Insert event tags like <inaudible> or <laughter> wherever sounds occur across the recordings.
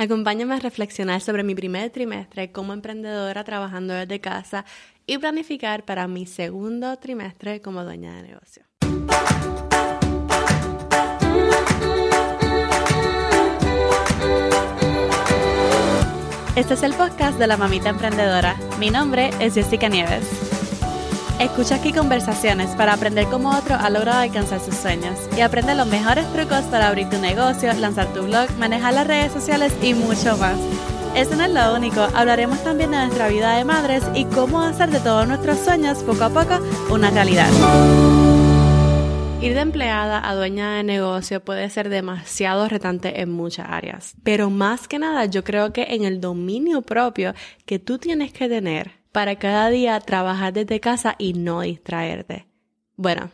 Acompáñame a reflexionar sobre mi primer trimestre como emprendedora trabajando desde casa y planificar para mi segundo trimestre como dueña de negocio. Este es el podcast de la mamita emprendedora. Mi nombre es Jessica Nieves. Escucha aquí conversaciones para aprender cómo otro ha logrado alcanzar sus sueños y aprende los mejores trucos para abrir tu negocio, lanzar tu blog, manejar las redes sociales y mucho más. Eso no es lo único, hablaremos también de nuestra vida de madres y cómo hacer de todos nuestros sueños poco a poco una realidad. Ir de empleada a dueña de negocio puede ser demasiado retante en muchas áreas, pero más que nada yo creo que en el dominio propio que tú tienes que tener para cada día trabajar desde casa y no distraerte. Bueno,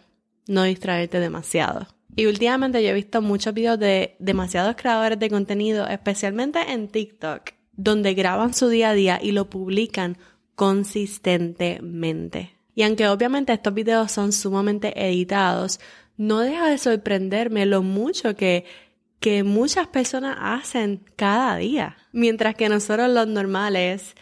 no distraerte demasiado. Y últimamente yo he visto muchos videos de demasiados creadores de contenido, especialmente en TikTok, donde graban su día a día y lo publican consistentemente. Y aunque obviamente estos videos son sumamente editados, no deja de sorprenderme lo mucho que, que muchas personas hacen cada día. Mientras que nosotros los normales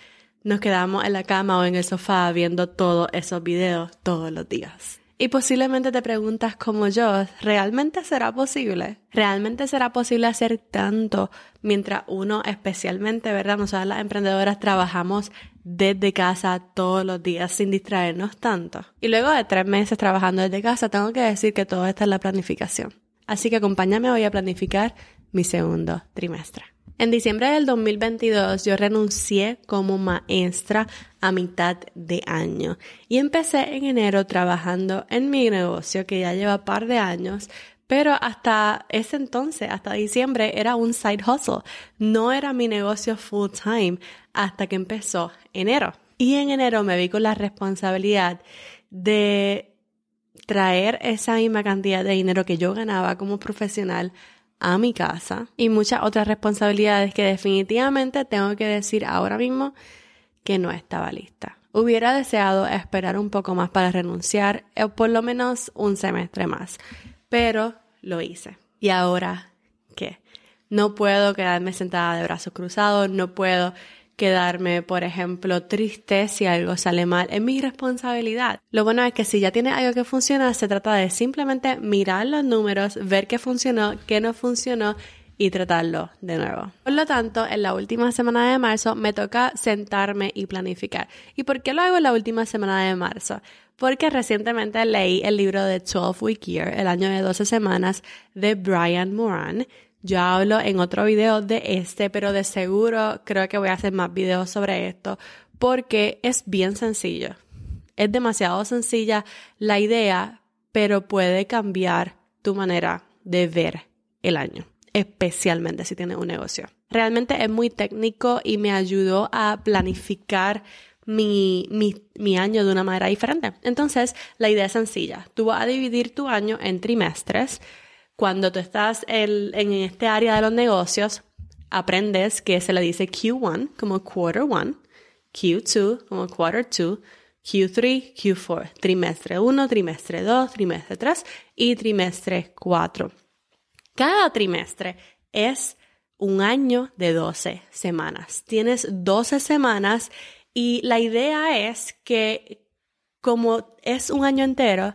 nos quedamos en la cama o en el sofá viendo todos esos videos todos los días. Y posiblemente te preguntas como yo, ¿realmente será posible? ¿Realmente será posible hacer tanto mientras uno, especialmente, ¿verdad? Nosotras las emprendedoras trabajamos desde casa todos los días sin distraernos tanto. Y luego de tres meses trabajando desde casa, tengo que decir que todo está en la planificación. Así que acompáñame hoy a planificar mi segundo trimestre. En diciembre del 2022 yo renuncié como maestra a mitad de año y empecé en enero trabajando en mi negocio que ya lleva par de años, pero hasta ese entonces, hasta diciembre, era un side hustle. No era mi negocio full time hasta que empezó enero. Y en enero me vi con la responsabilidad de traer esa misma cantidad de dinero que yo ganaba como profesional a mi casa y muchas otras responsabilidades que definitivamente tengo que decir ahora mismo que no estaba lista. Hubiera deseado esperar un poco más para renunciar, o por lo menos un semestre más, pero lo hice. ¿Y ahora qué? No puedo quedarme sentada de brazos cruzados, no puedo quedarme, por ejemplo, triste si algo sale mal. Es mi responsabilidad. Lo bueno es que si ya tiene algo que funciona, se trata de simplemente mirar los números, ver qué funcionó, qué no funcionó y tratarlo de nuevo. Por lo tanto, en la última semana de marzo me toca sentarme y planificar. ¿Y por qué lo hago en la última semana de marzo? Porque recientemente leí el libro de 12 Week Year, el año de 12 semanas, de Brian Moran, yo hablo en otro video de este, pero de seguro creo que voy a hacer más videos sobre esto porque es bien sencillo. Es demasiado sencilla la idea, pero puede cambiar tu manera de ver el año, especialmente si tienes un negocio. Realmente es muy técnico y me ayudó a planificar mi, mi, mi, año de una manera diferente. Entonces, la idea es sencilla. Tú vas a dividir tu año en trimestres cuando tú estás en, este área de los negocios, aprendes que se le dice Q1 como quarter 1, Q2 como quarter 2, Q3, Q4, trimestre 1, trimestre 2, trimestre 3 y trimestre 4. Cada trimestre es un año de 12 semanas. Tienes 12 semanas y la idea es que como es un año entero,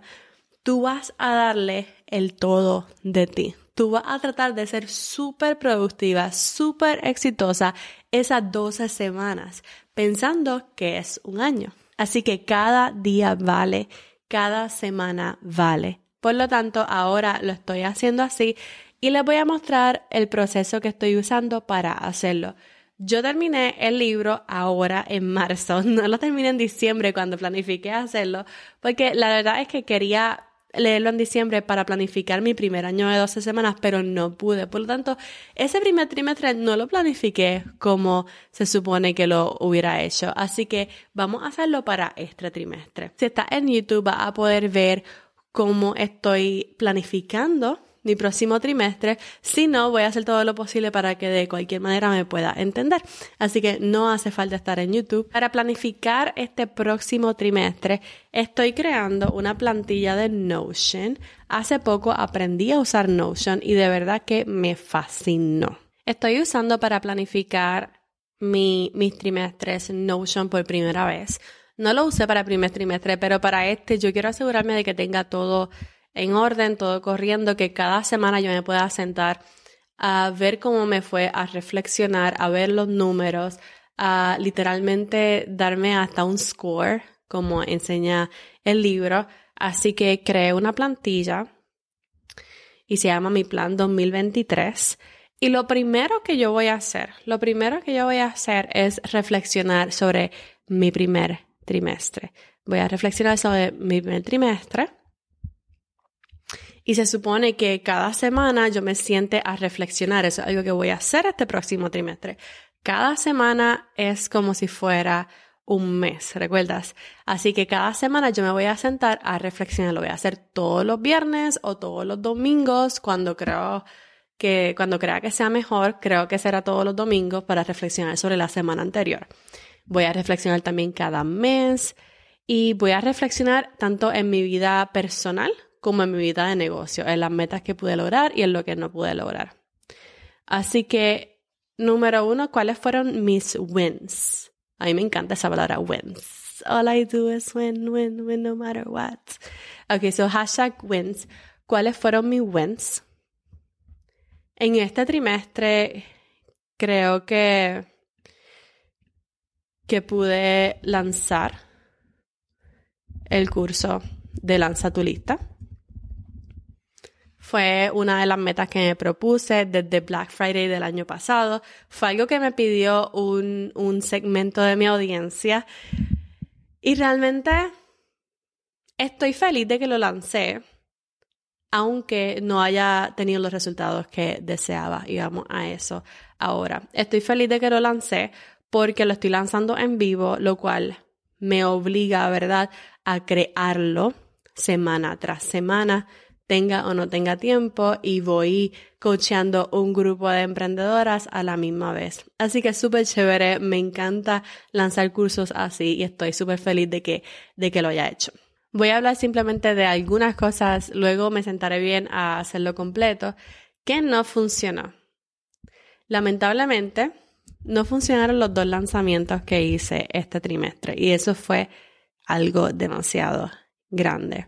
tú vas a darle el todo de ti. Tú vas a tratar de ser súper productiva, súper exitosa esas 12 semanas, pensando que es un año. Así que cada día vale, cada semana vale. Por lo tanto, ahora lo estoy haciendo así y les voy a mostrar el proceso que estoy usando para hacerlo. Yo terminé el libro ahora en marzo, <laughs> no lo terminé en diciembre cuando planifiqué hacerlo, porque la verdad es que quería leerlo en diciembre para planificar mi primer año de 12 semanas, pero no pude. Por lo tanto, ese primer trimestre no lo planifiqué como se supone que lo hubiera hecho. Así que vamos a hacerlo para este trimestre. Si estás en YouTube, vas a poder ver cómo estoy planificando mi próximo trimestre. Si no, voy a hacer todo lo posible para que de cualquier manera me pueda entender. Así que no hace falta estar en YouTube. Para planificar este próximo trimestre, estoy creando una plantilla de Notion. Hace poco aprendí a usar Notion y de verdad que me fascinó. Estoy usando para planificar mi, mis trimestres Notion por primera vez. No lo usé para primer trimestre, pero para este yo quiero asegurarme de que tenga todo en orden, todo corriendo, que cada semana yo me pueda sentar a ver cómo me fue, a reflexionar, a ver los números, a literalmente darme hasta un score, como enseña el libro. Así que creé una plantilla y se llama mi plan 2023. Y lo primero que yo voy a hacer, lo primero que yo voy a hacer es reflexionar sobre mi primer trimestre. Voy a reflexionar sobre mi primer trimestre. Y se supone que cada semana yo me siente a reflexionar. Eso es algo que voy a hacer este próximo trimestre. Cada semana es como si fuera un mes, ¿recuerdas? Así que cada semana yo me voy a sentar a reflexionar. Lo voy a hacer todos los viernes o todos los domingos cuando creo que, cuando crea que sea mejor, creo que será todos los domingos para reflexionar sobre la semana anterior. Voy a reflexionar también cada mes y voy a reflexionar tanto en mi vida personal como en mi vida de negocio, en las metas que pude lograr y en lo que no pude lograr. Así que Número uno, ¿cuáles fueron mis wins? A mí me encanta esa palabra wins. All I do is win, win, win no matter what. Ok, so hashtag wins. ¿Cuáles fueron mis wins? En este trimestre creo que, que pude lanzar el curso de Lanza tu lista. Fue una de las metas que me propuse desde Black Friday del año pasado. Fue algo que me pidió un, un segmento de mi audiencia. Y realmente estoy feliz de que lo lancé, aunque no haya tenido los resultados que deseaba. Y vamos a eso ahora. Estoy feliz de que lo lancé porque lo estoy lanzando en vivo, lo cual me obliga, ¿verdad?, a crearlo semana tras semana tenga o no tenga tiempo y voy coachando un grupo de emprendedoras a la misma vez. Así que es súper chévere, me encanta lanzar cursos así y estoy súper feliz de que, de que lo haya hecho. Voy a hablar simplemente de algunas cosas, luego me sentaré bien a hacerlo completo, que no funcionó. Lamentablemente, no funcionaron los dos lanzamientos que hice este trimestre y eso fue algo demasiado grande.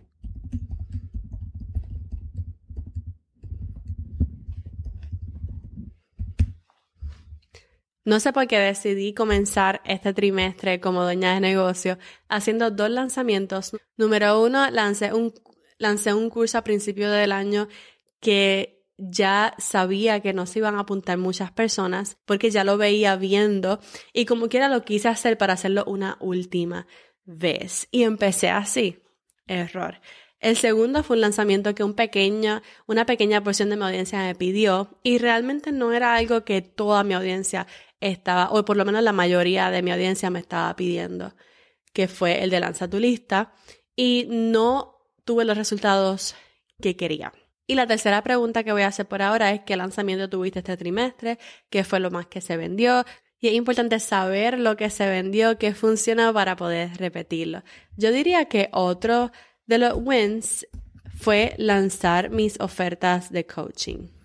No sé por qué decidí comenzar este trimestre como dueña de negocio haciendo dos lanzamientos. Número uno, lancé un, lancé un curso a principio del año que ya sabía que no se iban a apuntar muchas personas porque ya lo veía viendo y como quiera lo quise hacer para hacerlo una última vez. Y empecé así. Error. El segundo fue un lanzamiento que un pequeño, una pequeña porción de mi audiencia me pidió y realmente no era algo que toda mi audiencia estaba, o por lo menos la mayoría de mi audiencia me estaba pidiendo, que fue el de lanza tu lista, y no tuve los resultados que quería. Y la tercera pregunta que voy a hacer por ahora es qué lanzamiento tuviste este trimestre, qué fue lo más que se vendió. Y es importante saber lo que se vendió, qué funciona para poder repetirlo. Yo diría que otro de los wins fue lanzar mis ofertas de coaching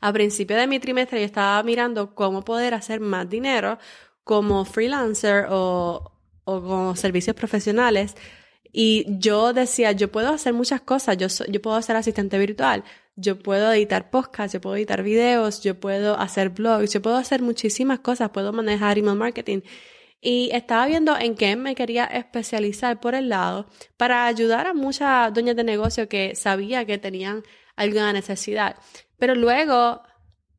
a principio de mi trimestre yo estaba mirando cómo poder hacer más dinero como freelancer o, o como servicios profesionales. Y yo decía, yo puedo hacer muchas cosas, yo, yo puedo ser asistente virtual, yo puedo editar podcasts, yo puedo editar videos, yo puedo hacer blogs, yo puedo hacer muchísimas cosas, puedo manejar email marketing. Y estaba viendo en qué me quería especializar por el lado para ayudar a muchas dueñas de negocio que sabía que tenían alguna necesidad. Pero luego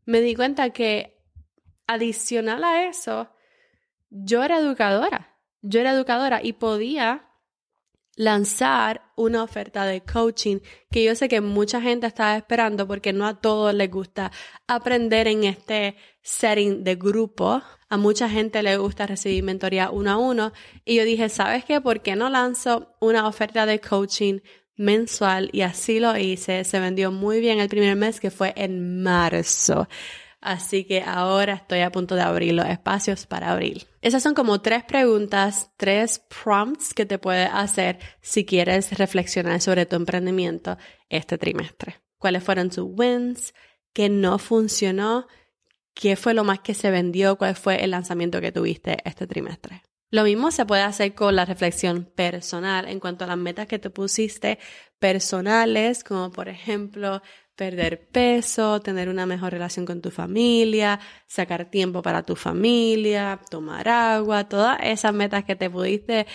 me di cuenta que adicional a eso, yo era educadora. Yo era educadora y podía lanzar una oferta de coaching que yo sé que mucha gente estaba esperando porque no a todos les gusta aprender en este setting de grupo. A mucha gente le gusta recibir mentoría uno a uno. Y yo dije, ¿sabes qué? ¿Por qué no lanzo una oferta de coaching mensual y así lo hice. Se vendió muy bien el primer mes que fue en marzo. Así que ahora estoy a punto de abrir los espacios para abril. Esas son como tres preguntas, tres prompts que te puedes hacer si quieres reflexionar sobre tu emprendimiento este trimestre. ¿Cuáles fueron tus wins? qué no funcionó, qué fue lo más que se vendió, cuál fue el lanzamiento que tuviste este trimestre. Lo mismo se puede hacer con la reflexión personal en cuanto a las metas que te pusiste personales, como por ejemplo perder peso, tener una mejor relación con tu familia, sacar tiempo para tu familia, tomar agua, todas esas metas que te pudiste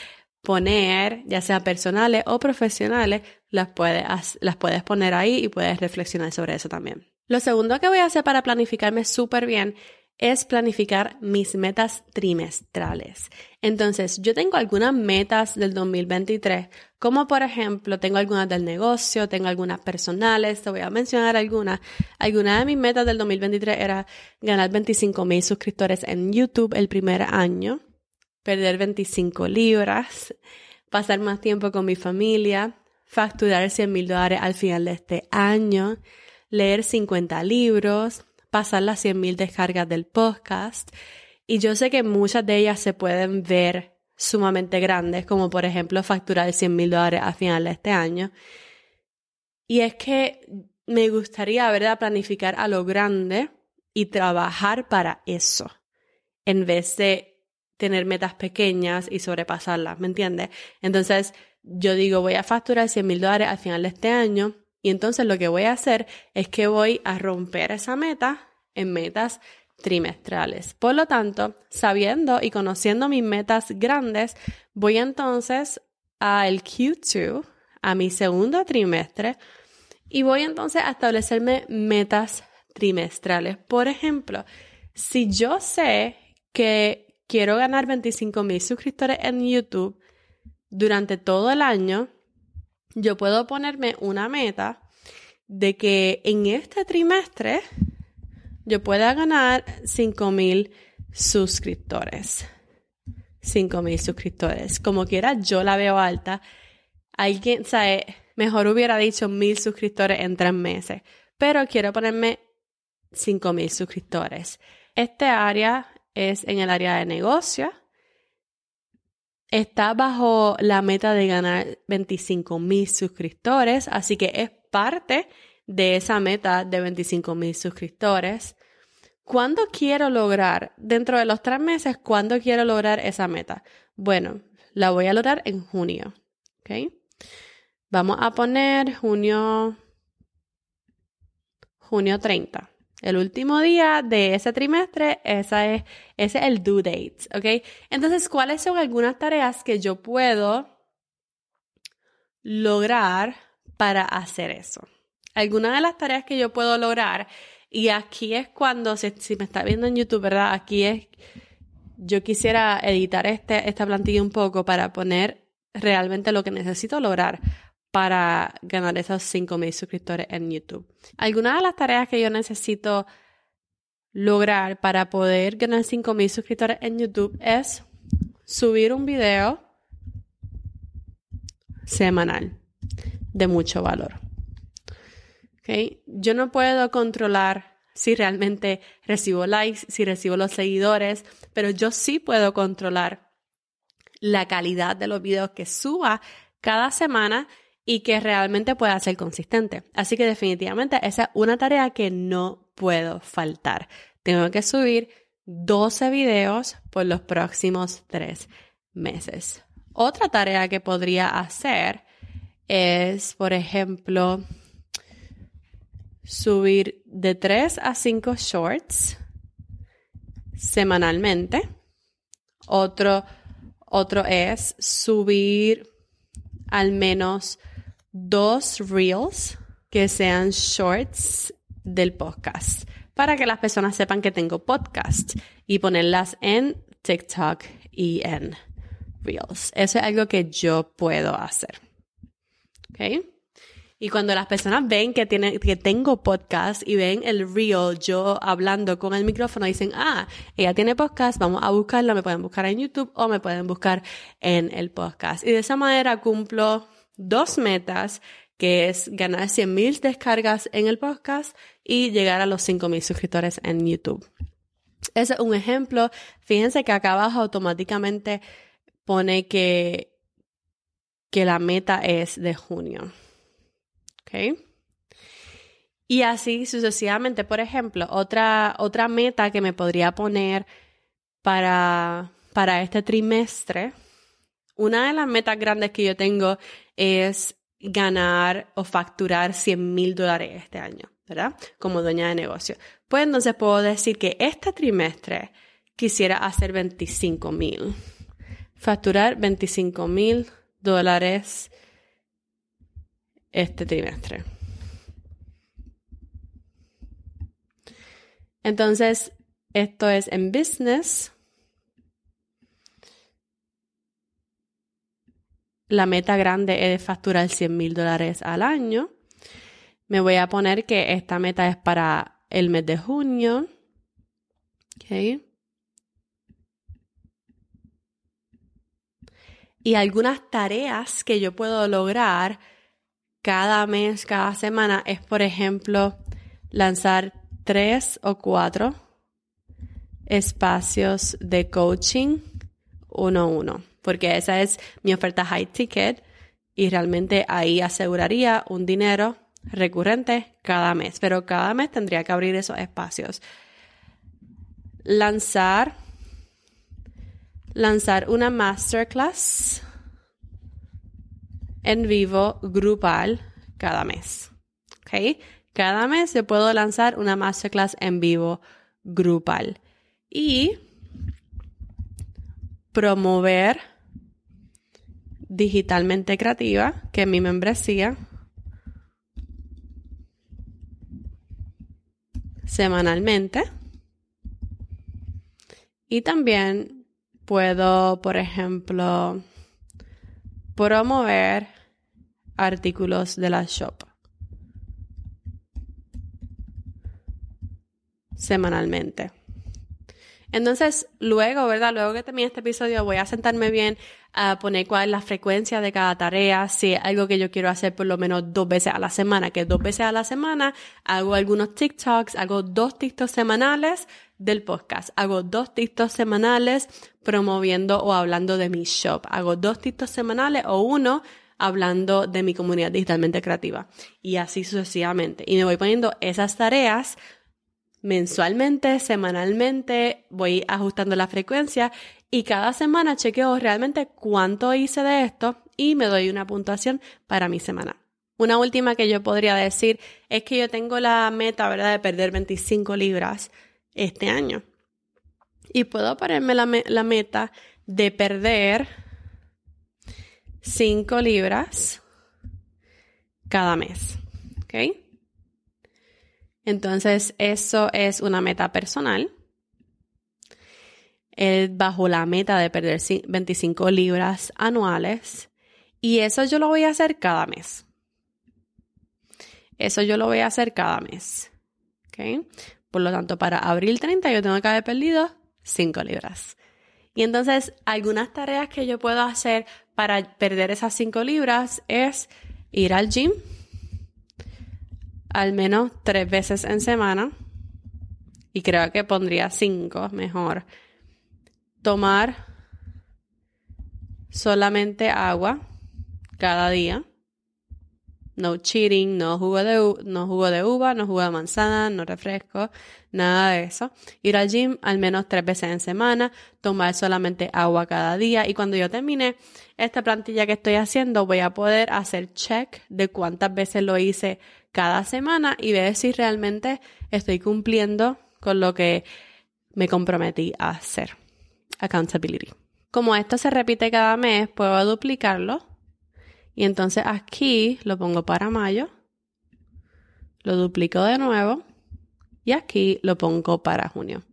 poner, ya sea personales o profesionales, las puedes, poner ahí y puedes reflexionar sobre eso también. Lo segundo que voy a hacer para planificarme súper bien es planificar mis metas trimestrales. Entonces, yo tengo algunas metas del 2023, como por ejemplo, tengo algunas del negocio, tengo algunas personales, te voy a mencionar algunas. Algunas de mis metas del 2023 era ganar 25 mil suscriptores en YouTube el primer año, perder 25 libras, pasar más tiempo con mi familia, facturar 100 mil dólares al final de este año, leer 50 libros, pasar las 100.000 descargas del podcast. Y yo sé que muchas de ellas se pueden ver sumamente grandes, como por ejemplo facturar 100 mil dólares a final de este año. Y es que me gustaría, ¿verdad?, planificar a lo grande y trabajar para eso, en vez de tener metas pequeñas y sobrepasarlas, ¿me entiendes? Entonces, yo digo, voy a facturar 100 mil dólares al final de este año y entonces lo que voy a hacer es que voy a romper esa meta en metas trimestrales. Por lo tanto, sabiendo y conociendo mis metas grandes, voy entonces al Q2, a mi segundo trimestre, y voy entonces a establecerme metas trimestrales. Por ejemplo, si yo sé que quiero ganar 25 mil suscriptores en YouTube durante todo el año, yo puedo ponerme una meta de que en este trimestre yo pueda ganar 5,000 suscriptores. 5,000 suscriptores. Como quiera, yo la veo alta. Alguien, sabe, mejor hubiera dicho mil suscriptores en tres meses, pero quiero ponerme 5,000 suscriptores. Este área es en el área de negocio está bajo la meta de ganar 25 mil suscriptores, así que es parte de esa meta de 25 mil suscriptores. ¿Cuándo quiero lograr? Dentro de los tres meses, ¿cuándo quiero lograr esa meta? Bueno, la voy a lograr en junio. ¿Ok? Vamos a poner junio, junio 30 el último día de ese trimestre, esa es, ese es el due date, ¿ok? Entonces, ¿cuáles son algunas tareas que yo puedo lograr para hacer eso? Algunas de las tareas que yo puedo lograr, y aquí es cuando, si, me está viendo en YouTube, ¿verdad? Aquí es, yo quisiera editar este, esta plantilla un poco para poner realmente lo que necesito lograr para ganar esos 5.000 suscriptores en YouTube. Algunas de las tareas que yo necesito lograr para poder ganar 5.000 suscriptores en YouTube es subir un video semanal de mucho valor. ¿Okay? Yo no puedo controlar si realmente recibo likes, si recibo los seguidores, pero yo sí puedo controlar la calidad de los videos que suba cada semana y que realmente pueda ser consistente. Así que definitivamente esa es una tarea que no puedo faltar. Tengo que subir 12 videos por los próximos tres meses. Otra tarea que podría hacer es, por ejemplo, subir de 3 a 5 shorts semanalmente. Otro, otro es subir al menos dos reels que sean shorts del podcast para que las personas sepan que tengo podcast y ponerlas en TikTok y en reels. Eso es algo que yo puedo hacer. ¿Ok? Y cuando las personas ven que, tiene, que tengo podcast y ven el reel yo hablando con el micrófono, dicen, ah, ella tiene podcast, vamos a buscarla, me pueden buscar en YouTube o me pueden buscar en el podcast. Y de esa manera cumplo dos metas, que es ganar 100.000 descargas en el podcast y llegar a los 5.000 suscriptores en YouTube. Ese es un ejemplo. Fíjense que acá abajo automáticamente pone que, que la meta es de junio. Y así sucesivamente. Por ejemplo, otra, otra meta que me podría poner para, para este trimestre, una de las metas grandes que yo tengo es ganar o facturar 100 mil dólares este año, ¿verdad? Como dueña de negocio. Pues entonces puedo decir que este trimestre quisiera hacer 25 mil. Facturar 25 mil dólares este trimestre. Entonces, esto es en business. La meta grande es facturar 100 mil dólares al año. Me voy a poner que esta meta es para el mes de junio. Y algunas tareas que yo puedo lograr cada mes, cada semana, es, por ejemplo, lanzar tres o cuatro espacios de coaching uno a uno, porque esa es mi oferta high ticket y realmente ahí aseguraría un dinero recurrente cada mes, pero cada mes tendría que abrir esos espacios. Lanzar lanzar una masterclass en vivo grupal cada mes. ¿Ok? Cada mes yo puedo lanzar una masterclass en vivo grupal y promover digitalmente creativa, que es mi membresía, semanalmente. Y también puedo, por ejemplo, promover artículos de la shop. semanalmente. Entonces, luego, ¿verdad? Luego que termine este episodio, voy a sentarme bien a poner cuál es la frecuencia de cada tarea, si es algo que yo quiero hacer por lo menos dos veces a la semana, que dos veces a la semana hago algunos TikToks, hago dos TikToks semanales del podcast, hago dos TikToks semanales promoviendo o hablando de mi shop, hago dos TikToks semanales o uno hablando de mi comunidad digitalmente creativa y así sucesivamente. Y me voy poniendo esas tareas mensualmente, semanalmente, voy ajustando la frecuencia y cada semana chequeo realmente cuánto hice de esto y me doy una puntuación para mi semana. Una última que yo podría decir es que yo tengo la meta, ¿verdad?, de perder 25 libras este año. Y puedo ponerme la, la meta de perder 5 libras cada mes. ¿Ok? Entonces, eso es una meta personal. bajo la meta de perder 25 libras anuales. Y eso yo lo voy a hacer cada mes. Eso yo lo voy a hacer cada mes. ¿Ok? Por lo tanto, para abril 30 yo tengo que haber perdido 5 libras. Y entonces, algunas tareas que yo puedo hacer para perder esas 5 libras es ir al gym al menos tres veces en semana. Y creo que pondría cinco mejor. Tomar solamente agua cada día. No cheating, no jugo de, no jugo de uva, no jugo de manzana, no refresco, nada de eso. Ir al gym al menos tres veces en semana, tomar solamente agua cada día y cuando yo termine esta plantilla que estoy haciendo voy a poder hacer check de cuántas veces lo hice cada semana y ver si realmente estoy cumpliendo con lo que me comprometí a hacer. Accountability. Como esto se repite cada mes, puedo duplicarlo. Y entonces aquí lo pongo para mayo. Lo duplico de nuevo. Y aquí lo pongo para junio.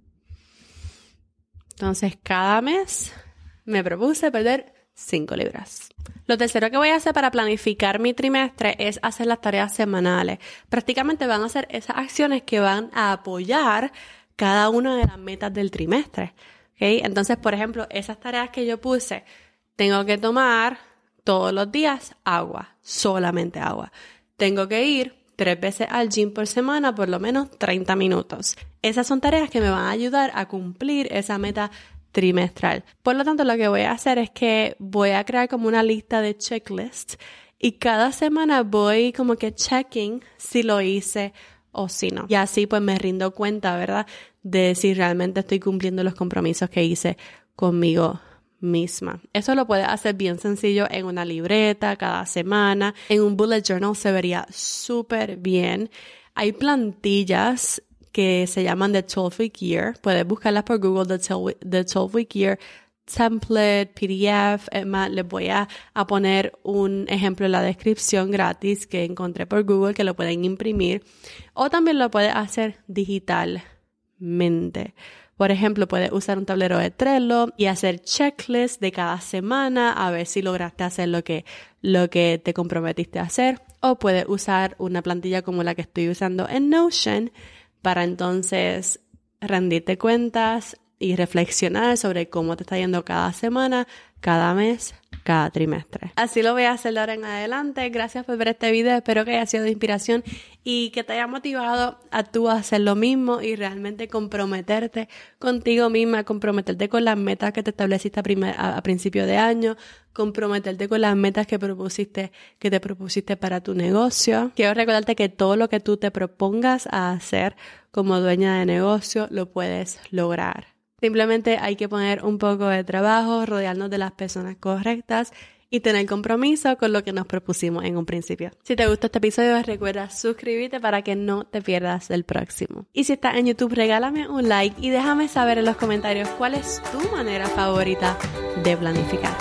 Entonces cada mes me propuse perder 5 libras. Lo tercero que voy a hacer para planificar mi trimestre es hacer las tareas semanales. Prácticamente van a ser esas acciones que van a apoyar cada una de las metas del trimestre. Entonces, por ejemplo, esas tareas que yo puse, tengo que tomar todos los días agua, solamente agua. Tengo que ir tres veces al gym por semana, por lo menos 30 minutos. Esas son tareas que me van a ayudar a cumplir esa meta trimestral. Por lo tanto, lo que voy a hacer es que voy a crear como una lista de checklists y cada semana voy como que checking si lo hice o si no. Y así pues me rindo cuenta, ¿verdad? De si realmente estoy cumpliendo los compromisos que hice conmigo misma. Eso lo puedes hacer bien sencillo en una libreta cada semana. En un bullet journal se vería súper bien. Hay plantillas que se llaman The 12 Week Year. Puedes buscarlas por Google, The 12 Week Year template, PDF. Es más, les voy a, poner un ejemplo en la descripción gratis que encontré por Google que lo pueden imprimir. O también lo puedes hacer digitalmente. Por ejemplo, puedes usar un tablero de Trello y hacer checklists de cada semana a ver si lograste hacer lo que, lo que te comprometiste a hacer. O puedes usar una plantilla como la que estoy usando en Notion para entonces rendirte cuentas y reflexionar sobre cómo te está yendo cada semana, cada mes, cada trimestre. Así lo voy a hacer de ahora en adelante. Gracias por ver este video. Espero que haya sido de inspiración y que te haya motivado a tú hacer lo mismo y realmente comprometerte contigo misma, comprometerte con las metas que te estableciste a, a principio de año, comprometerte con las metas que propusiste, que te propusiste para tu negocio. Quiero recordarte que todo lo que tú te propongas a hacer como dueña de negocio lo puedes lograr. Simplemente hay que poner un poco de trabajo, rodearnos de las personas correctas y tener compromiso con lo que nos propusimos en un principio. Si te gustó este episodio, recuerda suscribirte para que no te pierdas el próximo. Y si estás en YouTube, regálame un like y déjame saber en los comentarios cuál es tu manera favorita de planificar.